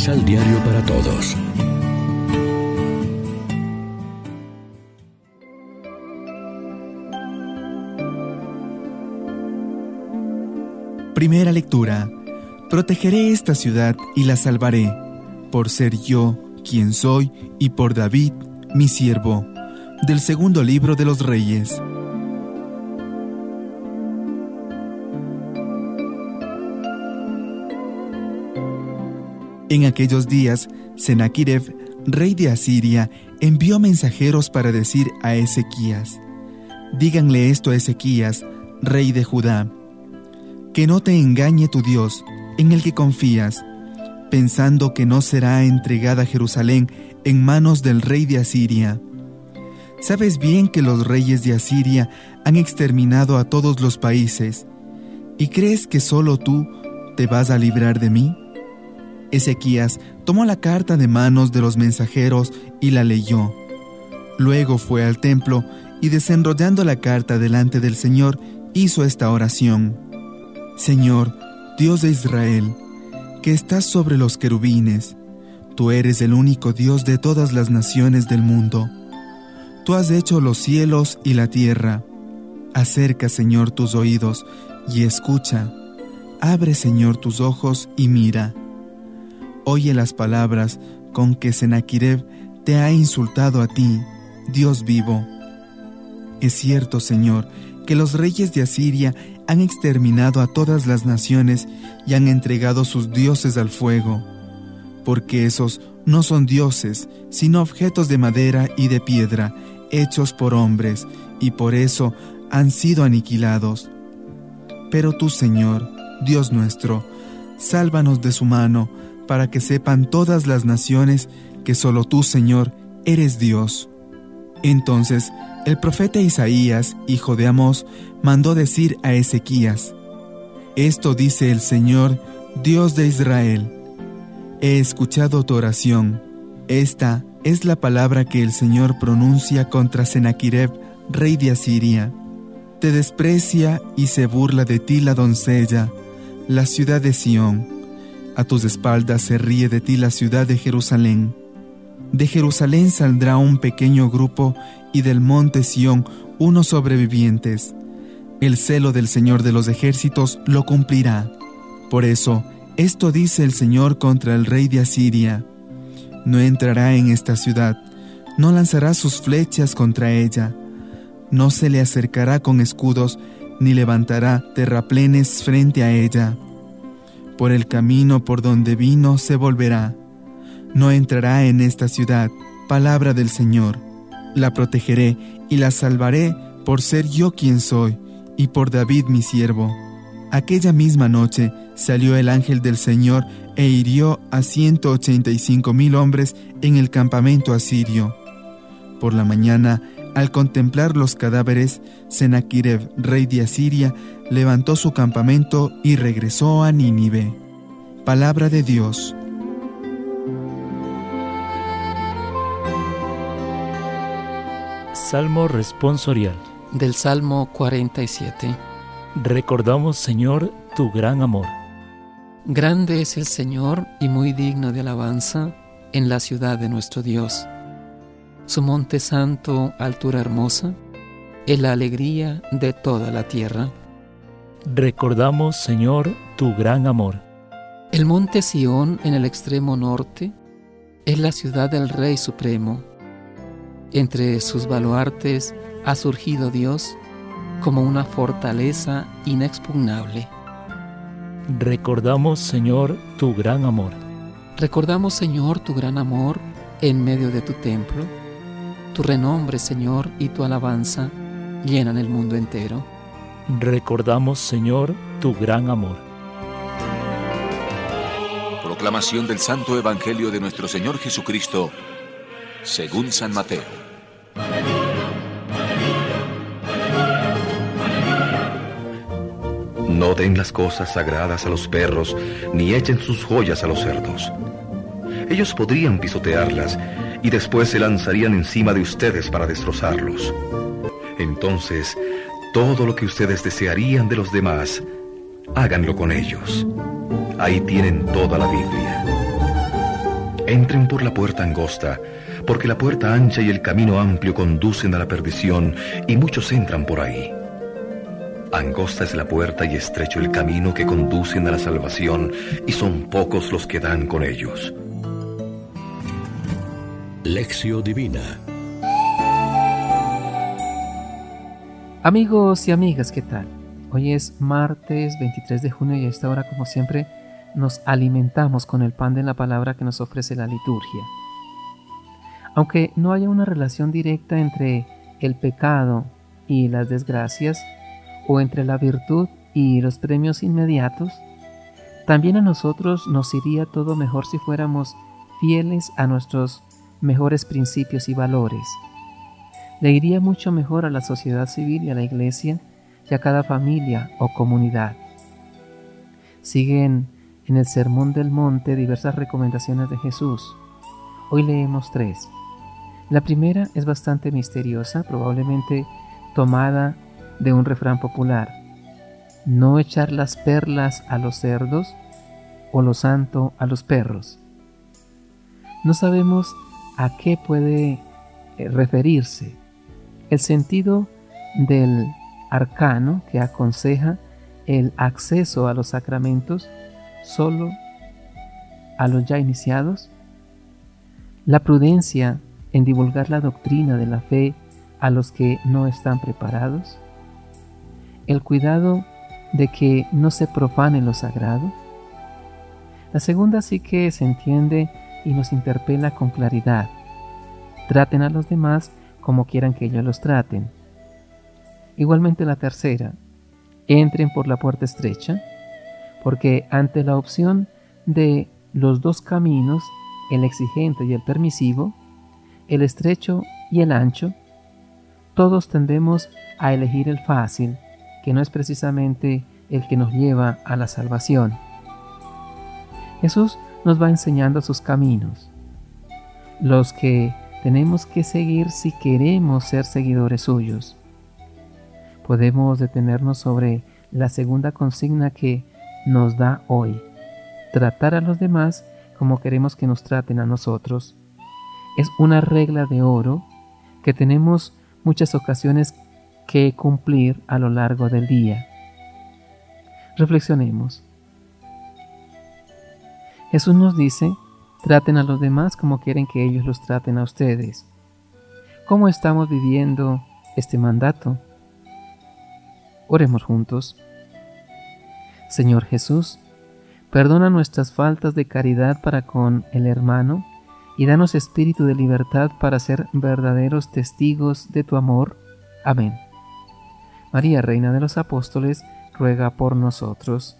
Misal Diario para Todos. Primera lectura. Protegeré esta ciudad y la salvaré, por ser yo quien soy y por David, mi siervo. Del segundo libro de los Reyes. En aquellos días, Sennacherib, rey de Asiria, envió mensajeros para decir a Ezequías: Díganle esto a Ezequías, rey de Judá: Que no te engañe tu Dios, en el que confías, pensando que no será entregada Jerusalén en manos del rey de Asiria. Sabes bien que los reyes de Asiria han exterminado a todos los países, ¿y crees que solo tú te vas a librar de mí? Ezequías tomó la carta de manos de los mensajeros y la leyó. Luego fue al templo y desenrollando la carta delante del Señor, hizo esta oración. Señor, Dios de Israel, que estás sobre los querubines, tú eres el único Dios de todas las naciones del mundo. Tú has hecho los cielos y la tierra. Acerca, Señor, tus oídos y escucha. Abre, Señor, tus ojos y mira oye las palabras con que Sennacherib te ha insultado a ti, Dios vivo. Es cierto, Señor, que los reyes de Asiria han exterminado a todas las naciones y han entregado sus dioses al fuego, porque esos no son dioses, sino objetos de madera y de piedra, hechos por hombres, y por eso han sido aniquilados. Pero tú, Señor, Dios nuestro, sálvanos de su mano, para que sepan todas las naciones que solo tú, Señor, eres Dios. Entonces el profeta Isaías, hijo de Amós, mandó decir a Ezequías, Esto dice el Señor, Dios de Israel, he escuchado tu oración, esta es la palabra que el Señor pronuncia contra Sennacherib, rey de Asiria. Te desprecia y se burla de ti la doncella, la ciudad de Sión a tus espaldas se ríe de ti la ciudad de Jerusalén. De Jerusalén saldrá un pequeño grupo y del monte Sión unos sobrevivientes. El celo del Señor de los ejércitos lo cumplirá. Por eso, esto dice el Señor contra el rey de Asiria. No entrará en esta ciudad, no lanzará sus flechas contra ella, no se le acercará con escudos, ni levantará terraplenes frente a ella por el camino por donde vino se volverá. No entrará en esta ciudad, palabra del Señor. La protegeré y la salvaré por ser yo quien soy y por David mi siervo. Aquella misma noche salió el ángel del Señor e hirió a ciento ochenta y cinco mil hombres en el campamento asirio. Por la mañana, al contemplar los cadáveres, Sennacherib, rey de Asiria, levantó su campamento y regresó a Nínive. Palabra de Dios. Salmo responsorial. Del Salmo 47. Recordamos, Señor, tu gran amor. Grande es el Señor y muy digno de alabanza en la ciudad de nuestro Dios. Su monte santo, altura hermosa, es la alegría de toda la tierra. Recordamos, Señor, tu gran amor. El monte Sión en el extremo norte es la ciudad del Rey Supremo. Entre sus baluartes ha surgido Dios como una fortaleza inexpugnable. Recordamos, Señor, tu gran amor. Recordamos, Señor, tu gran amor en medio de tu templo. Tu renombre, Señor, y tu alabanza llenan el mundo entero. Recordamos, Señor, tu gran amor. Proclamación del Santo Evangelio de nuestro Señor Jesucristo, según San Mateo. No den las cosas sagradas a los perros, ni echen sus joyas a los cerdos. Ellos podrían pisotearlas y después se lanzarían encima de ustedes para destrozarlos. Entonces, todo lo que ustedes desearían de los demás, háganlo con ellos. Ahí tienen toda la Biblia. Entren por la puerta angosta, porque la puerta ancha y el camino amplio conducen a la perdición, y muchos entran por ahí. Angosta es la puerta y estrecho el camino que conducen a la salvación, y son pocos los que dan con ellos. Lección Divina Amigos y amigas, ¿qué tal? Hoy es martes 23 de junio y a esta hora, como siempre, nos alimentamos con el pan de la palabra que nos ofrece la liturgia. Aunque no haya una relación directa entre el pecado y las desgracias, o entre la virtud y los premios inmediatos, también a nosotros nos iría todo mejor si fuéramos fieles a nuestros mejores principios y valores. Le iría mucho mejor a la sociedad civil y a la iglesia y a cada familia o comunidad. Siguen en el Sermón del Monte diversas recomendaciones de Jesús. Hoy leemos tres. La primera es bastante misteriosa, probablemente tomada de un refrán popular. No echar las perlas a los cerdos o lo santo a los perros. No sabemos a qué puede eh, referirse. El sentido del arcano que aconseja el acceso a los sacramentos solo a los ya iniciados, la prudencia en divulgar la doctrina de la fe a los que no están preparados, el cuidado de que no se profane lo sagrado. La segunda sí que se entiende y nos interpela con claridad. Traten a los demás como quieran que ellos los traten. Igualmente la tercera, entren por la puerta estrecha porque ante la opción de los dos caminos, el exigente y el permisivo, el estrecho y el ancho, todos tendemos a elegir el fácil, que no es precisamente el que nos lleva a la salvación. Jesús nos va enseñando sus caminos, los que tenemos que seguir si queremos ser seguidores suyos. Podemos detenernos sobre la segunda consigna que nos da hoy. Tratar a los demás como queremos que nos traten a nosotros. Es una regla de oro que tenemos muchas ocasiones que cumplir a lo largo del día. Reflexionemos. Jesús nos dice, traten a los demás como quieren que ellos los traten a ustedes. ¿Cómo estamos viviendo este mandato? Oremos juntos. Señor Jesús, perdona nuestras faltas de caridad para con el hermano y danos espíritu de libertad para ser verdaderos testigos de tu amor. Amén. María, Reina de los Apóstoles, ruega por nosotros.